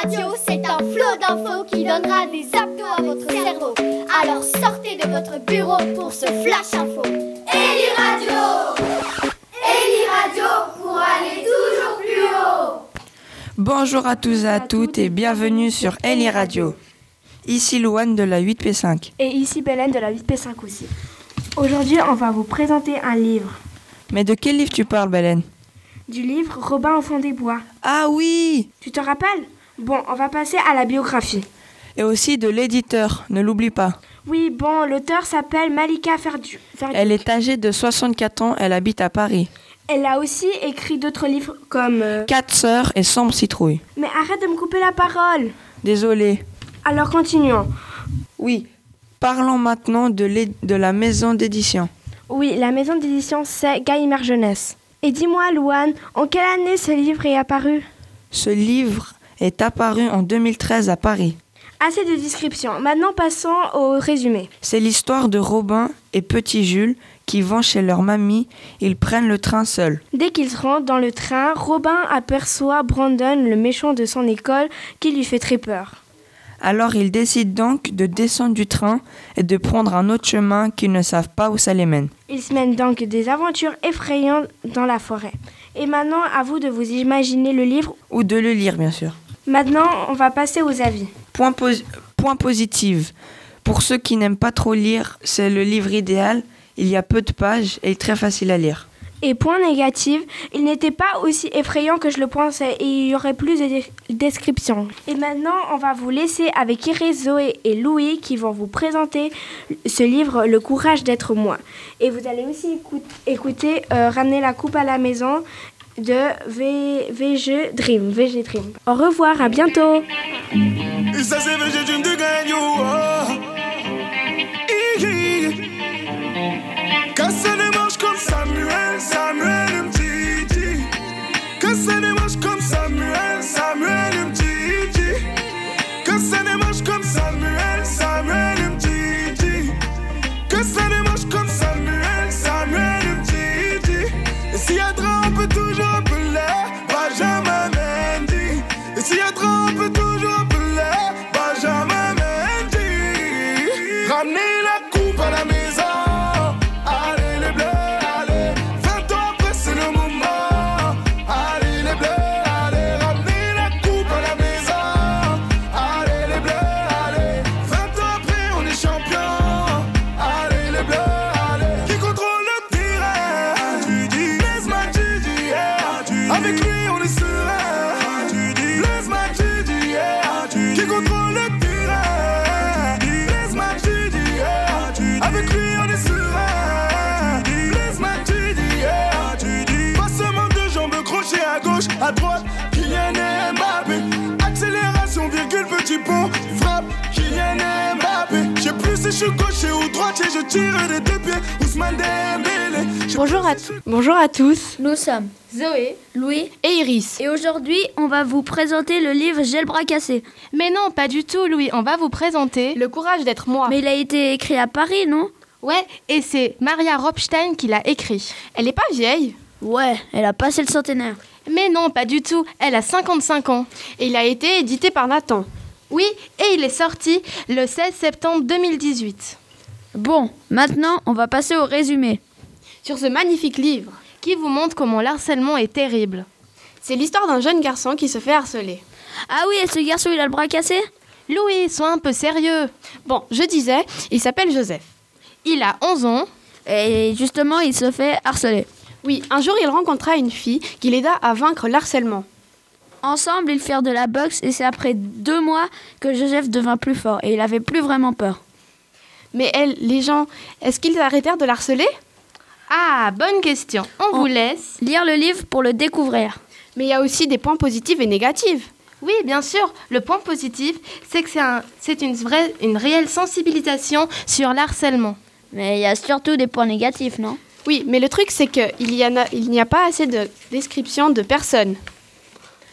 Radio, c'est un flot d'infos qui donnera des abdos à votre cerveau. Alors sortez de votre bureau pour ce flash info. Eli Radio Eli Radio pour aller toujours plus haut Bonjour à tous et à toutes et bienvenue sur Eli Radio. Ici Louane de la 8P5. Et ici Belen de la 8P5 aussi. Aujourd'hui, on va vous présenter un livre. Mais de quel livre tu parles, Belen? Du livre Robin au fond des bois. Ah oui Tu te rappelles? Bon, on va passer à la biographie. Et aussi de l'éditeur, ne l'oublie pas. Oui, bon, l'auteur s'appelle Malika Ferdu. Ferdu. Elle est âgée de 64 ans, elle habite à Paris. Elle a aussi écrit d'autres livres comme... euh, Quatre sœurs et Sombre Citrouille. Mais arrête de me couper la parole Désolé. Alors continuons. Oui. Parlons maintenant de, la maison d'édition. Oui, la maison d'édition, c'est Gallimard Jeunesse. Et dis-moi, Louane, en quelle année ce livre est apparu? Ce livre est apparu en 2013 à Paris. Assez de descriptions. Maintenant, passons au résumé. C'est l'histoire de Robin et Petit Jules qui vont chez leur mamie. Ils prennent le train seuls. Dès qu'ils rentrent dans le train, Robin aperçoit Brandon, le méchant de son école, qui lui fait très peur. Alors ils décident donc de descendre du train et de prendre un autre chemin qu'ils ne savent pas où ça les mène. Ils se mènent donc des aventures effrayantes dans la forêt. Et maintenant, à vous de vous imaginer le livre. Ou de le lire, bien sûr. Maintenant, on va passer aux avis. Point, posi- point positif. Pour ceux qui n'aiment pas trop lire, c'est le livre idéal. Il y a peu de pages et très facile à lire. Et point négatif, il n'était pas aussi effrayant que je le pensais et il y aurait plus de descriptions. Et maintenant, on va vous laisser avec Iris, Zoé et Louis qui vont vous présenter ce livre, Le courage d'être moi. Et vous allez aussi écout- écouter euh, Ramener la coupe à la maison de v- VG Dream. VG Dream. Au revoir, à bientôt. Oh. Hi, hi. Virgule, petit pont. Frappe, Kylian Mbappé. Je sais plus si je suis gaucher ou droitier. Je tire des deux pieds. Ousmane Dembélé. Je sais Bonjour à, tous. Bonjour à tous. Nous sommes Zoé. Louis Et Iris. et aujourd'hui on va vous présenter le livre J'ai le bras cassé. Mais non, pas du tout, Louis. On va vous présenter. Le courage d'être moi. Mais il a été écrit à Paris, non? Ouais, et c'est Maria Ropstein qui l'a écrit. Elle est pas vieille? Ouais, elle a passé le centenaire. Mais non, pas du tout. Elle a 55 ans. Et il a été édité par Nathan. Oui, et il est sorti le 16 septembre 2018. Bon, maintenant on va passer au résumé. Sur ce magnifique livre. Qui vous montre comment l'harcèlement est terrible. C'est l'histoire d'un jeune garçon qui se fait harceler. Ah oui, et ce garçon il a le bras cassé? Louis, sois un peu sérieux. Bon, je disais, il s'appelle Joseph. Il a 11 ans. Et justement il se fait harceler. Oui, un jour il rencontra une fille qui l'aida à vaincre l'harcèlement. Ensemble ils firent de la boxe et c'est après deux mois que Joseph devint plus fort et il avait plus vraiment peur. Mais elle, les gens, est-ce qu'ils arrêtèrent de l'harceler? Ah, bonne question. On vous laisse. Lire le livre pour le découvrir. Mais il y a aussi des points positifs et négatifs. Oui, bien sûr. Le point positif, c'est que c'est un- c'est une, vraie, une réelle sensibilisation sur l'harcèlement. Mais il y a surtout des points négatifs, non? Oui, mais le truc c'est qu'il y, en a- il n'y a pas assez de descriptions de personnes.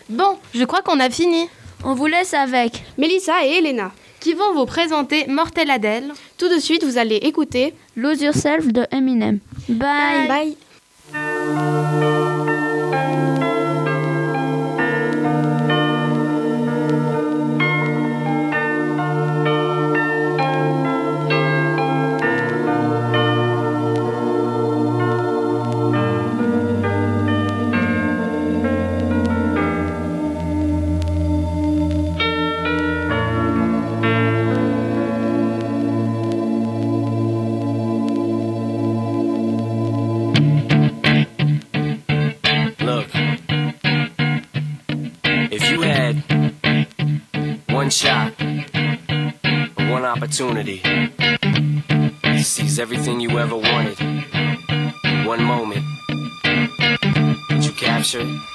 Bon, je crois qu'on a fini. On vous laisse avec. Mélissa et Elena. Qui vont vous présenter Mortel Adèle. Tout de suite, vous allez écouter Lose Yourself de Eminem. Bye. Opportunity. to Seize everything you ever wanted. One moment. Did you capture it?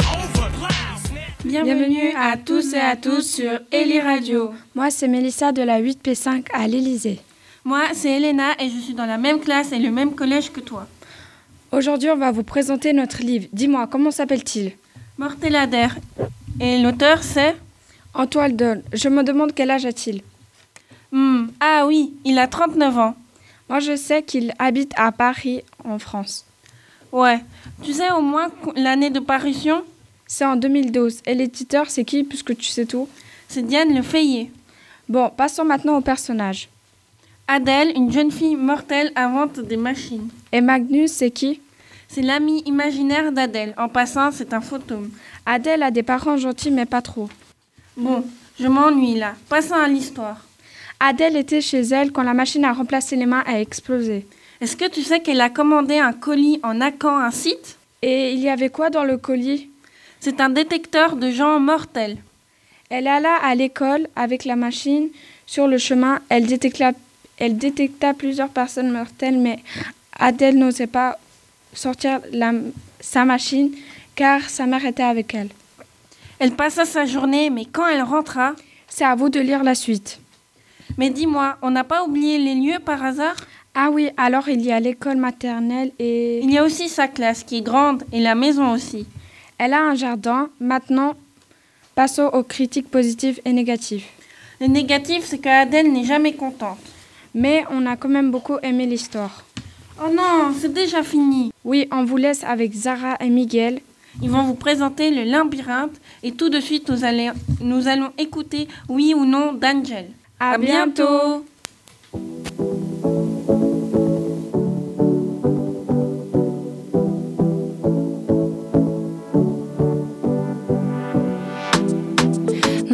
Bienvenue à tous et à tous sur Eli Radio. Moi, c'est Mélissa de la 8P5 à l'Élysée. Moi, c'est Elena et je suis dans la même classe et le même collège que toi. Aujourd'hui, on va vous présenter notre livre. Dis-moi, comment s'appelle-t-il? Mortelader. Et l'auteur, c'est? Antoine Doll. Je me demande quel âge a-t-il? Hmm, Ah oui, il a 39 ans. Moi, je sais qu'il habite à Paris, en France. Ouais. Tu sais au moins l'année de parution? C'est en 2012. Et l'éditeur, c'est qui, puisque tu sais tout? C'est Diane Le. Bon, passons maintenant au personnage. Adèle, une jeune fille mortelle, invente des machines. Et Magnus, c'est qui? C'est l'ami imaginaire d'Adèle. En passant, c'est un fantôme. Adèle a des parents gentils, mais pas trop. Bon, je m'ennuie là. Passons à l'histoire. Adèle était chez elle quand la machine à remplacer les mains a explosé. Est-ce que tu sais qu'elle a commandé un colis en hackant un site? Et il y avait quoi dans le colis? C'est un détecteur de gens mortels. Elle alla à l'école avec la machine. Sur le chemin, elle détecta, elle détecta plusieurs personnes mortelles, mais Adèle n'osait pas sortir la- sa machine car sa mère était avec elle. Elle passa sa journée, mais quand elle rentra, C'est à vous de lire la suite. mais dis-moi, on n'a pas oublié les lieux par hasard? Ah oui, alors il y a l'école maternelle et Il y a aussi sa classe qui est grande et la maison aussi. Elle a un jardin. Maintenant, passons aux critiques positives et négatives. Le négatif, c'est qu'Adèle n'est jamais contente. Mais on a quand même beaucoup aimé l'histoire. Oh non, c'est déjà fini. Oui, on vous laisse avec Zara et Miguel. Ils vont vous présenter le labyrinthe et tout de suite nous, allons- nous allons écouter Oui ou non d'Angel. À, bientôt.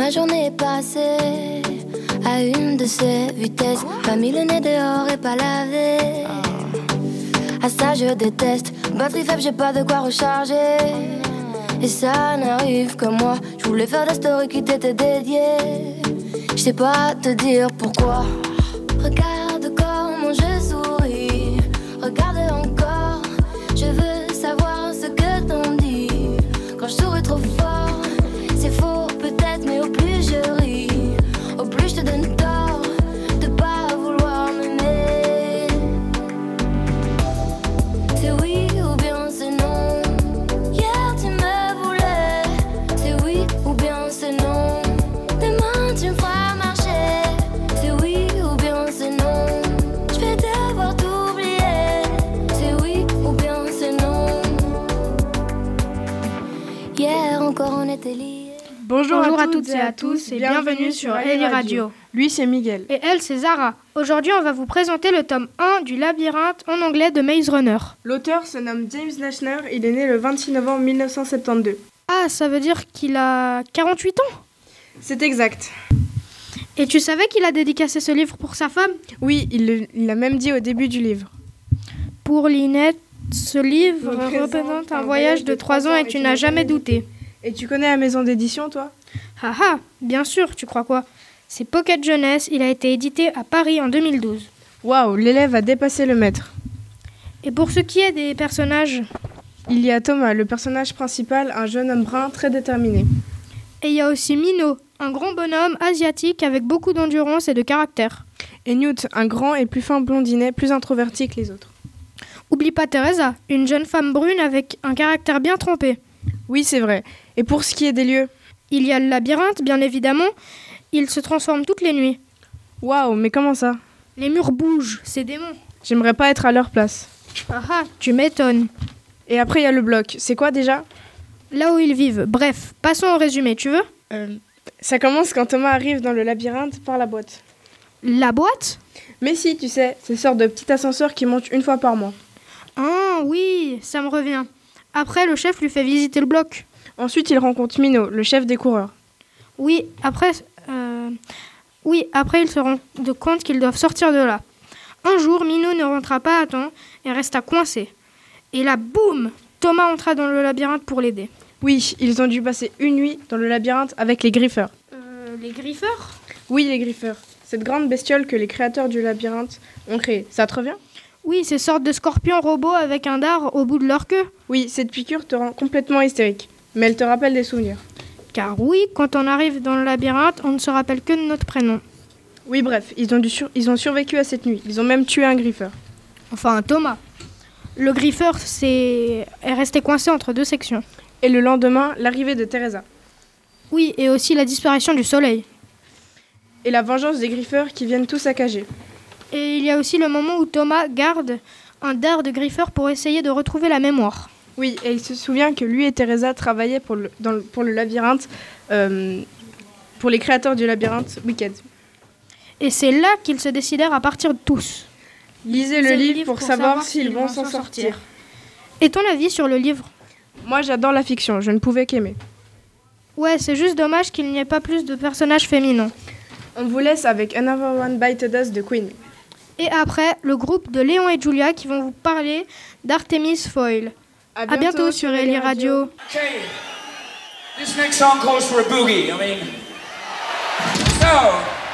Ma journée est passée à une de ces vitesses. Pas mis le nez dehors et pas lavé. À ça je déteste. Batterie faible, j'ai pas de quoi recharger. Et ça n'arrive que moi. Je voulais faire des stories qui t'étaient dédiées. Je sais pas te dire pourquoi. Regarde Bonjour, à, toutes et à tous et bienvenue sur Eli Radio. Lui, c'est Miguel. Et elle, c'est Zara. Aujourd'hui, on va vous présenter le tome 1 du labyrinthe en anglais de Maze Runner. L'auteur se nomme James Nashner. Il est né le 26 novembre 1972. Ah, ça veut dire qu'il a 48 ans? C'est exact. Et tu savais qu'il a dédicacé ce livre pour sa femme? Oui, il l'a même dit au début du livre. Pour Linette, ce livre Représente représente un voyage de 3 ans et tu n'as jamais douté. Et tu connais la maison d'édition, toi? Ah ah, bien sûr, tu crois quoi? C'est Pocket Jeunesse, il a été édité à Paris en 2012. Waouh, l'élève a dépassé le maître. Et pour ce qui est des personnages, Il y a Thomas, le personnage principal, un jeune homme brun très déterminé. et il y a aussi Mino, un grand bonhomme asiatique avec beaucoup d'endurance et de caractère. Et Newt, un grand et plus fin blondinet, plus introverti que les autres. Oublie pas Teresa, une jeune femme brune avec un caractère bien trempé. Oui, c'est vrai. Et pour ce qui est des lieux Il y a le labyrinthe, bien évidemment. Il se transforme toutes les nuits. Waouh, mais comment ça Les murs bougent, c'est démon. J'aimerais pas être à leur place. Ah ah, tu m'étonnes. Et après, il y a le bloc. C'est quoi déjà Là où ils vivent. Bref, passons au résumé, tu veux Euh, Ça commence quand Thomas arrive dans le labyrinthe par la boîte. La boîte? Mais si, tu sais, c'est sorte de petit ascenseur qui monte une fois par mois. Ah oui, ça me revient. Après, le chef lui fait visiter le bloc. Ensuite, il rencontre Mino, le chef des coureurs. Oui, après, euh, oui, après ils se rendent compte qu'ils doivent sortir de là. Un jour, Mino ne rentra pas à temps et resta coincé. Et là, boum Thomas entra dans le labyrinthe pour l'aider. Oui, ils ont dû passer une nuit dans le labyrinthe avec les griffeurs. Euh, les griffeurs? Oui, les griffeurs. Cette grande bestiole que les créateurs du labyrinthe ont créée. Ça te revient? Oui, ces sortes de scorpions robots avec un dard au bout de leur queue. Oui, cette piqûre te rend complètement hystérique. Mais elle te rappelle des souvenirs. Car oui, quand on arrive dans le labyrinthe, on ne se rappelle que de notre prénom. Oui, bref, ils ont, dû sur- ils ont survécu à cette nuit. Ils ont même tué un griffeur. Enfin, Thomas. Le griffeur est resté coincé entre deux sections. Et le lendemain, l'arrivée de Teresa. Oui, et aussi la disparition du soleil. Et la vengeance des griffeurs qui viennent tout saccager. Et il y a aussi le moment où Thomas garde un dard de griffeur pour essayer de retrouver la mémoire. Oui, et il se souvient que lui et Teresa travaillaient pour le, dans le- pour le labyrinthe, euh, pour les créateurs du labyrinthe Wicked. Et c'est là qu'ils se décidèrent à partir tous. Lisez le livre pour savoir s'ils vont s'en sortir. Et ton avis sur le livre? Moi, j'adore la fiction, je ne pouvais qu'aimer. Ouais, c'est juste dommage qu'il n'y ait pas plus de personnages féminins. On vous laisse avec Another One Bited Us de Queen. Et après, le groupe de Léon et Julia qui vont vous parler d'Artemis Foyle. À À bientôt sur Ellie Radio. Okay. This next song calls for a boogie. I mean, so.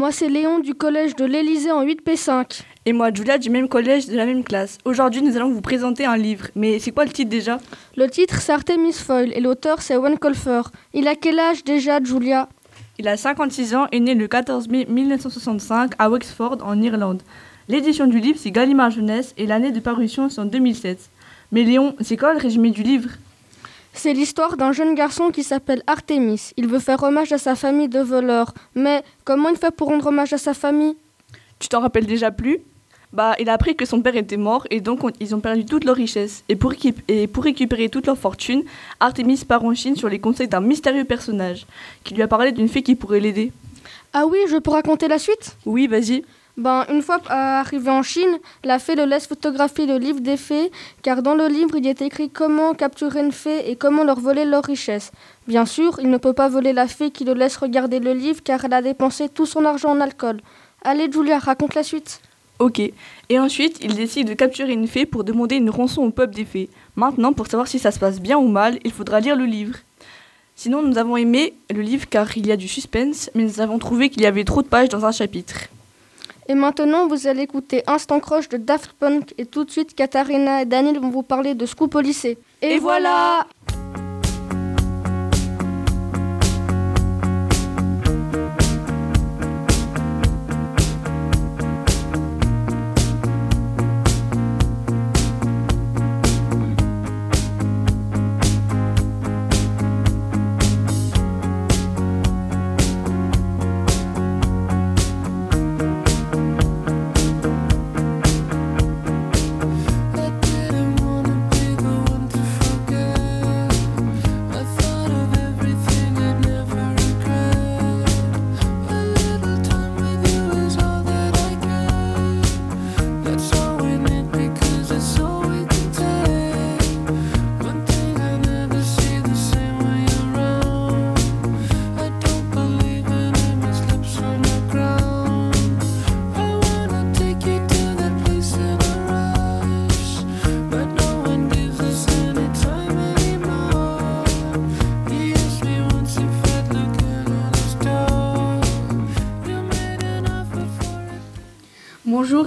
Moi c'est Léon du collège de l'Elysée en 8P5. Et moi, Julia, du même collège, de la même classe. Aujourd'hui, nous allons vous présenter un livre. Mais c'est quoi le titre déjà? Le titre c'est Artemis Foyle et l'auteur c'est Wayne Colfer. Il a quel âge déjà, Julia? Il a 56 ans et né le 14 mai 1965 à Wexford, en Irlande. L'édition du livre, c'est Gallimard Jeunesse et l'année de parution, c'est en 2007. Mais Léon, c'est quoi le résumé du livre? C'est l'histoire d'un jeune garçon qui s'appelle Artemis. Il veut faire hommage à sa famille de voleurs. Mais comment il fait pour rendre hommage à sa famille? Tu t'en rappelles déjà plus? Bah, il a appris que son père était mort et donc on- ils ont perdu toute leur richesse. Et pour, équip- et pour récupérer toute leur fortune, Artemis part en Chine sur les conseils d'un mystérieux personnage qui lui a parlé d'une fille qui pourrait l'aider. Ah oui, je peux raconter la suite? Oui, vas-y. Ben, une fois euh, arrivé en Chine, la fée le laisse photographier le livre des fées, car dans le livre il est écrit comment capturer une fée et comment leur voler leur richesse. Bien sûr, il ne peut pas voler la fée qui le laisse regarder le livre car elle a dépensé tout son argent en alcool. Allez Julia, raconte la suite. Ok. Et ensuite, il décide de capturer une fée pour demander une rançon au peuple des fées. Maintenant, pour savoir si ça se passe bien ou mal, il faudra lire le livre. Sinon, nous avons aimé le livre car il y a du suspense, mais nous avons trouvé qu'il y avait trop de pages dans un chapitre. Et maintenant, vous allez écouter Instant Croche de Daft Punk et tout de suite, Katharina et Daniel vont vous parler de Scoop au lycée. Et voilà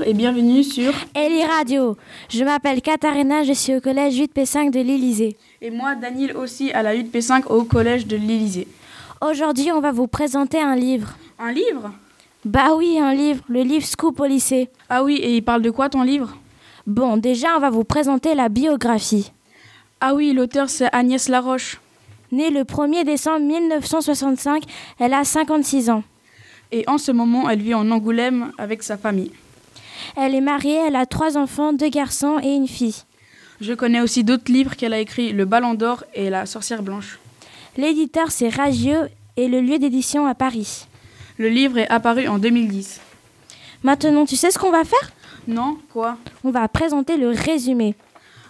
et bienvenue sur Eli Radio. Je m'appelle Katharina, je suis au collège 8P5 de l'Élysée. Et moi, Daniel aussi à la 8P5 au collège de l'Élysée. Aujourd'hui, on va vous présenter un livre. Un livre? Bah oui, un livre, le livre Scoop au lycée. Ah oui, et il parle de quoi ton livre? Bon, déjà, on va vous présenter la biographie. Ah oui, l'auteur c'est Agnès Laroche. Née le 1er décembre 1965, elle a 56 ans. Et en ce moment, elle vit en Angoulême avec sa famille. Elle est mariée, elle a trois enfants, deux garçons et une fille. Je connais aussi d'autres livres qu'elle a écrits, Le Ballon d'Or et La Sorcière Blanche. L'éditeur c'est Ragieux et le lieu d'édition à Paris. Le livre est apparu en 2010. Maintenant, tu sais ce qu'on va faire? Non, quoi? On va présenter le résumé.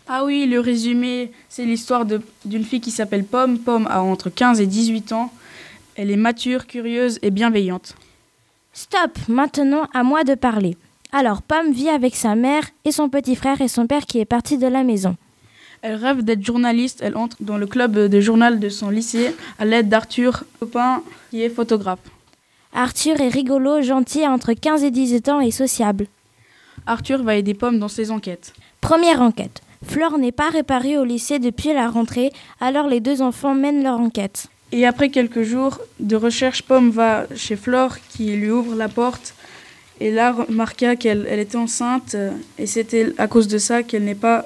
Ah oui, le résumé, c'est l'histoire d'une fille qui s'appelle Pomme. Pomme a entre 15 et 18 ans. Elle est mature, curieuse et bienveillante. Stop, maintenant à moi de parler. Alors Pomme vit avec sa mère et son petit frère et son père qui est parti de la maison. Elle rêve d'être journaliste, elle entre dans le club de journal de son lycée à l'aide d'Arthur, copain qui est photographe. Arthur est rigolo, gentil, entre 15 et 18 ans et sociable. Arthur va aider Pomme dans ses enquêtes. Première enquête. Flore n'est pas réparée au lycée depuis la rentrée, alors les deux enfants mènent leur enquête. Et après quelques jours de recherche, Pomme va chez Flore qui lui ouvre la porte et là remarqua qu'elle elle était enceinte et c'était à cause de ça qu'elle n'est pas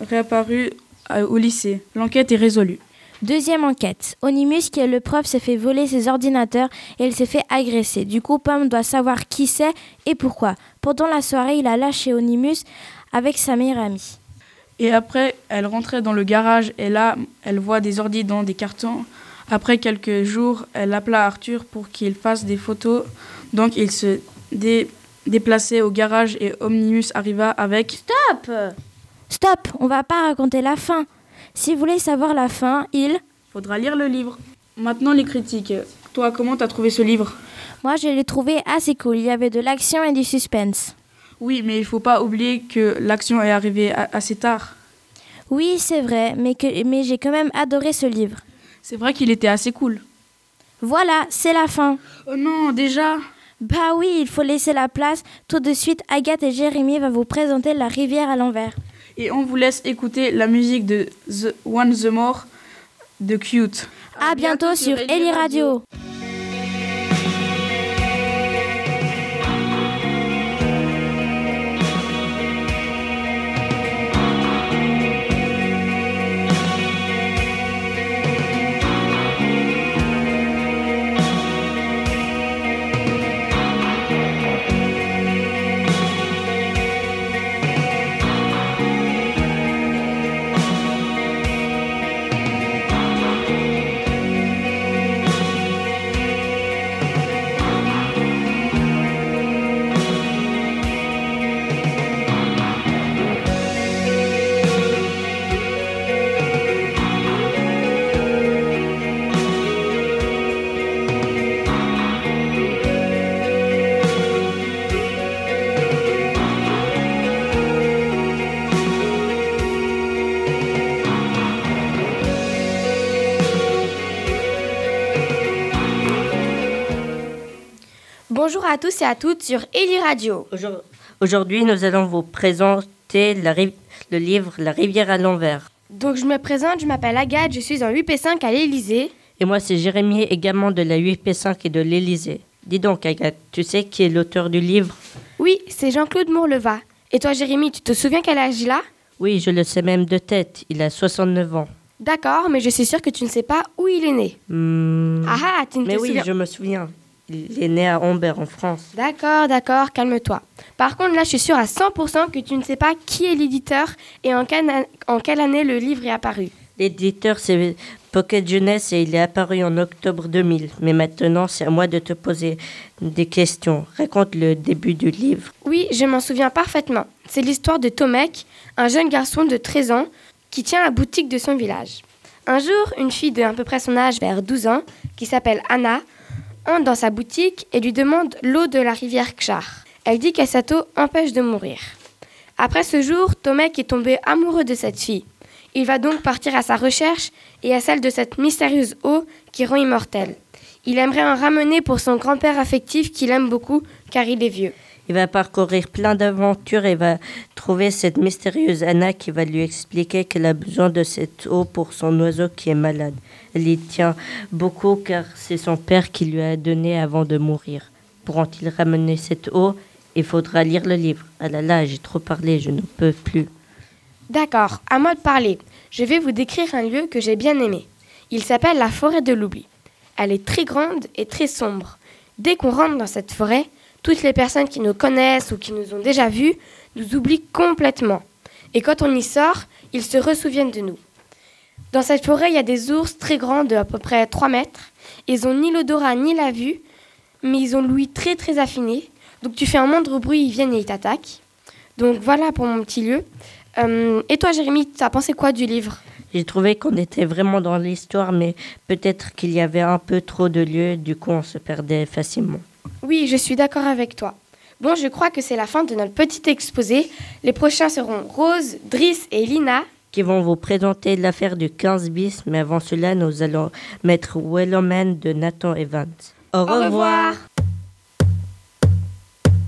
réapparue au lycée. L'enquête est résolue. Deuxième enquête. Onimus, qui est le prof, s'est fait voler ses ordinateurs et il s'est fait agresser. Du coup, Pomme doit savoir qui c'est et pourquoi. Pendant la soirée, il a lâché Onimus avec sa meilleure amie. Et après, elle rentrait dans le garage et là, elle voit des ordis dans des cartons. Après quelques jours, elle appela Arthur pour qu'il fasse des photos. Donc, il se dé déplaçait au garage et Omnibus arriva avec Stop Stop On va pas raconter la fin. Si vous voulez savoir la fin, il faudra lire le livre. Maintenant, les critiques. Toi, comment t'as trouvé ce livre? Moi, je l'ai trouvé assez cool. Il y avait de l'action et du suspense. Oui, mais il faut pas oublier que l'action est arrivée assez tard. Oui, c'est vrai, mais, que, mais j'ai quand même adoré ce livre. C'est vrai qu'il était assez cool. Voilà, c'est la fin. Oh non, déjà Bah oui, il faut laisser la place. Tout de suite, Agathe et Jérémy vont vous présenter La rivière à l'envers. Et on vous laisse écouter la musique de The One The More de Cute. À, bientôt, sur Eli Radio. À tous et à toutes sur Eli Radio. Aujourd'hui, nous allons vous présenter la le livre La rivière à l'envers. Donc, je me présente, je m'appelle Agathe, je suis en 8P5 à l'Élysée. Et moi, c'est Jérémy, également de la 8P5 et de l'Élysée. Dis donc, Agathe, tu sais qui est l'auteur du livre? Oui, c'est Jean-Claude Mourleva. Et toi, Jérémy, tu te souviens quel âge il a? Oui, je le sais même de tête. Il a 69 ans. D'accord, mais je suis sûre que tu ne sais pas où il est né. Hmm. Ah ah, tu ne Mais te oui, souviens je me souviens. Il est né à Ambert, en France. D'accord, d'accord, calme-toi. Par contre, là, je suis sûre à 100% que tu ne sais pas qui est l'éditeur et en, quelle- en quelle année le livre est apparu. L'éditeur, c'est Pocket Jeunesse et il est apparu en octobre 2000. Mais maintenant, c'est à moi de te poser des questions. Raconte le début du livre. Oui, je m'en souviens parfaitement. C'est l'histoire de Tomek, un jeune garçon de 13 ans qui tient la boutique de son village. Un jour, une fille de à peu près son âge, vers 12 ans, qui s'appelle Anna, dans sa boutique et lui demande l'eau de la rivière Kchar. Elle dit eau empêche de mourir. Après ce jour, Tomek est tombé amoureux de cette fille. Il va donc partir à sa recherche et à celle de cette mystérieuse eau qui rend immortelle. Il aimerait en ramener pour son grand-père affectif qu'il aime beaucoup car il est vieux. Il va parcourir plein d'aventures et va trouver cette mystérieuse Anna qui va lui expliquer qu'elle a besoin de cette eau pour son oiseau qui est malade. Elle y tient beaucoup car c'est son père qui lui a donné avant de mourir. Pourront-ils ramener cette eau? Il faudra lire le livre. Ah là là, j'ai trop parlé, je ne peux plus. D'accord, à moi de parler. Je vais vous décrire un lieu que j'ai bien aimé. Il s'appelle la forêt de l'oubli. Elle est très grande et très sombre. Dès qu'on rentre dans cette forêt, toutes les personnes qui nous connaissent ou qui nous ont déjà vus nous oublient complètement. Et quand on y sort, ils se ressouviennent de nous. Dans cette forêt, il y a des ours très grands de à peu près 3 mètres. Ils ont ni l'odorat ni la vue, mais ils ont l'ouïe très très affinée. Donc tu fais un moindre bruit, ils viennent et ils t'attaquent. Donc voilà pour mon petit lieu. Euh, et toi, Jérémy, t'as pensé quoi du livre? J'ai trouvé qu'on était vraiment dans l'histoire, mais peut-être qu'il y avait un peu trop de lieux, du coup on se perdait facilement. Oui, je suis d'accord avec toi. Bon, je crois que c'est la fin de notre petit exposé. Les prochains seront Rose, Driss et Lina. Qui vont vous présenter l'affaire du 15 bis, mais avant cela, nous allons mettre Welloman de Nathan Evans. Au revoir.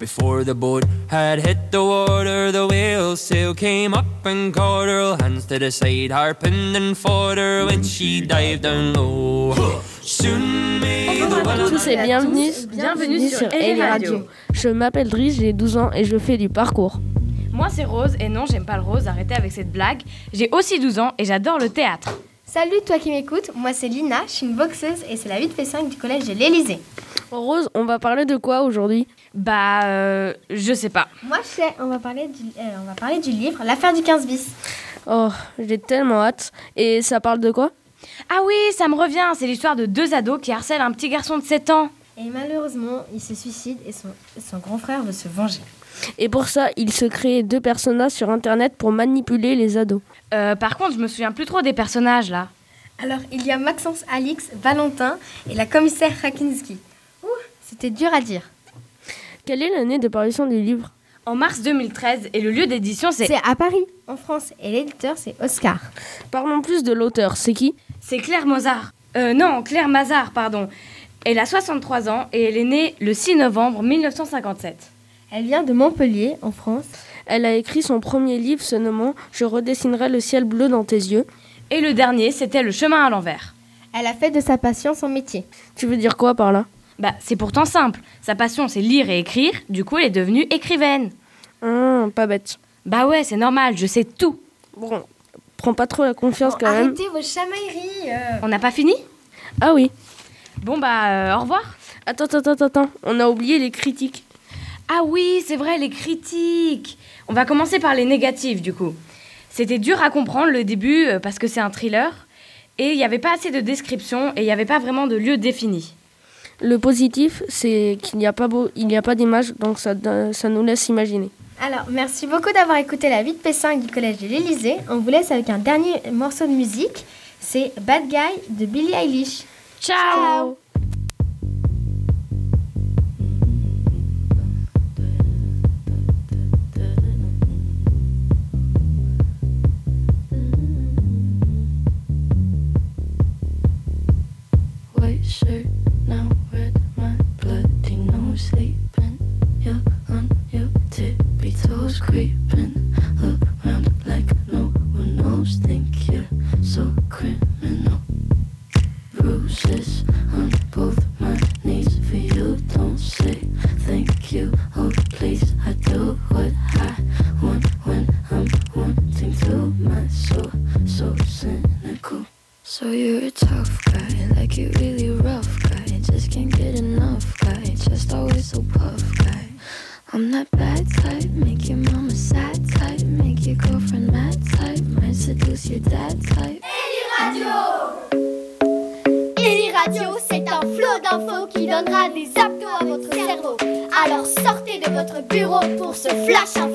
before the boat had hit the water, the whale sail came up and caught her. Hands to the side, harping and fought her when she dived down low. Soon may the Bonjour à tous et bienvenue, bienvenue sur Ellie Radio. Je m'appelle Driss, j'ai 12 ans et je fais du parcours. Moi c'est Rose et non j'aime pas le rose, arrêtez avec cette blague. J'ai aussi 12 ans et j'adore le théâtre. Salut toi qui m'écoutes, moi c'est Lina, je suis une boxeuse et c'est la 8P5 du collège de l'Elysée. Rose, on va parler de quoi aujourd'hui? Bah, euh, je sais pas. Moi je sais, on va parler du, euh, on va parler du livre L'affaire du 15 bis. Oh, j'ai tellement hâte. Et ça parle de quoi? Ah oui, ça me revient, c'est l'histoire de deux ados qui harcèlent un petit garçon de 7 ans. Et malheureusement, il se suicide et son, son grand frère veut se venger. Et pour ça, il se crée deux personnages sur Internet pour manipuler les ados. Euh, par contre, je me souviens plus trop des personnages là. Alors, il y a Maxence, Alix, Valentin et la commissaire Rakinski. Ouh, c'était dur à dire. Quelle est l'année de parution du livre? En mars 2013 et le lieu d'édition c'est... C'est à Paris, en France, et l'éditeur c'est Oscar. Parlons plus de l'auteur, c'est qui? C'est Claire Mozart. Euh, non, Claire Mazard, pardon. Elle a 63 ans et elle est née le 6 novembre 1957. Elle vient de Montpellier, en France. Elle a écrit son premier livre se nommant Je redessinerai le ciel bleu dans tes yeux. Et le dernier, c'était Le chemin à l'envers. Elle a fait de sa passion son métier. Tu veux dire quoi par là? Bah, c'est pourtant simple. Sa passion, c'est lire et écrire. Du coup, elle est devenue écrivaine. Ah, pas bête. Bah ouais, c'est normal, je sais tout. Bon, prends pas trop la confiance quand même. Arrêtez vos chamailleries. euh. On n'a pas fini? Ah oui. Bon bah, euh, au revoir. Attends, attends, attends, attends. On a oublié les critiques. Ah oui, c'est vrai, les critiques. On va commencer par les négatives, du coup. C'était dur à comprendre le début euh, parce que c'est un thriller. Et il n'y avait pas assez de description et il n'y avait pas vraiment de lieu défini. Le positif, c'est qu'il n'y a pas, beau, il n'y a pas d'image, donc ça, ça nous laisse imaginer. Alors, merci beaucoup d'avoir écouté la 8P5 du collège de l'Elysée. On vous laisse avec un dernier morceau de musique. C'est Bad Guy de Billie Eilish. Ciao, creep flash info.